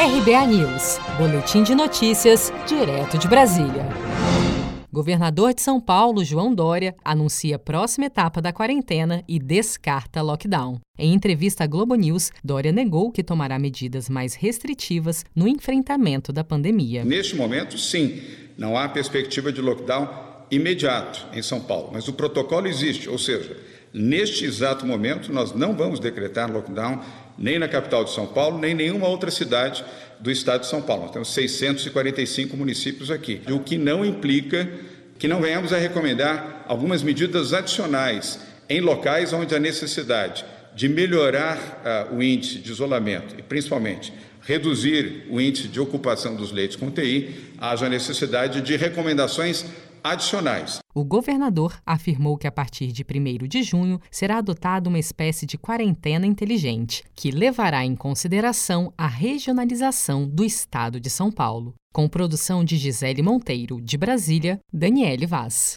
RBA News, Boletim de Notícias, direto de Brasília. Governador de São Paulo, João Dória, anuncia a próxima etapa da quarentena e descarta lockdown. Em entrevista à Globo News, Dória negou que tomará medidas mais restritivas no enfrentamento da pandemia. Neste momento, sim, não há perspectiva de lockdown imediato em São Paulo, mas o protocolo existe, ou seja, neste exato momento nós não vamos decretar lockdown nem na capital de São Paulo, nem em nenhuma outra cidade do estado de São Paulo. Nós temos 645 municípios aqui, o que não implica que não venhamos a recomendar algumas medidas adicionais em locais onde a necessidade de melhorar uh, o índice de isolamento e, principalmente, reduzir o índice de ocupação dos leitos com TI, haja necessidade de recomendações adicionais. O governador afirmou que a partir de 1 de junho será adotada uma espécie de quarentena inteligente, que levará em consideração a regionalização do estado de São Paulo. Com produção de Gisele Monteiro, de Brasília, Daniele Vaz.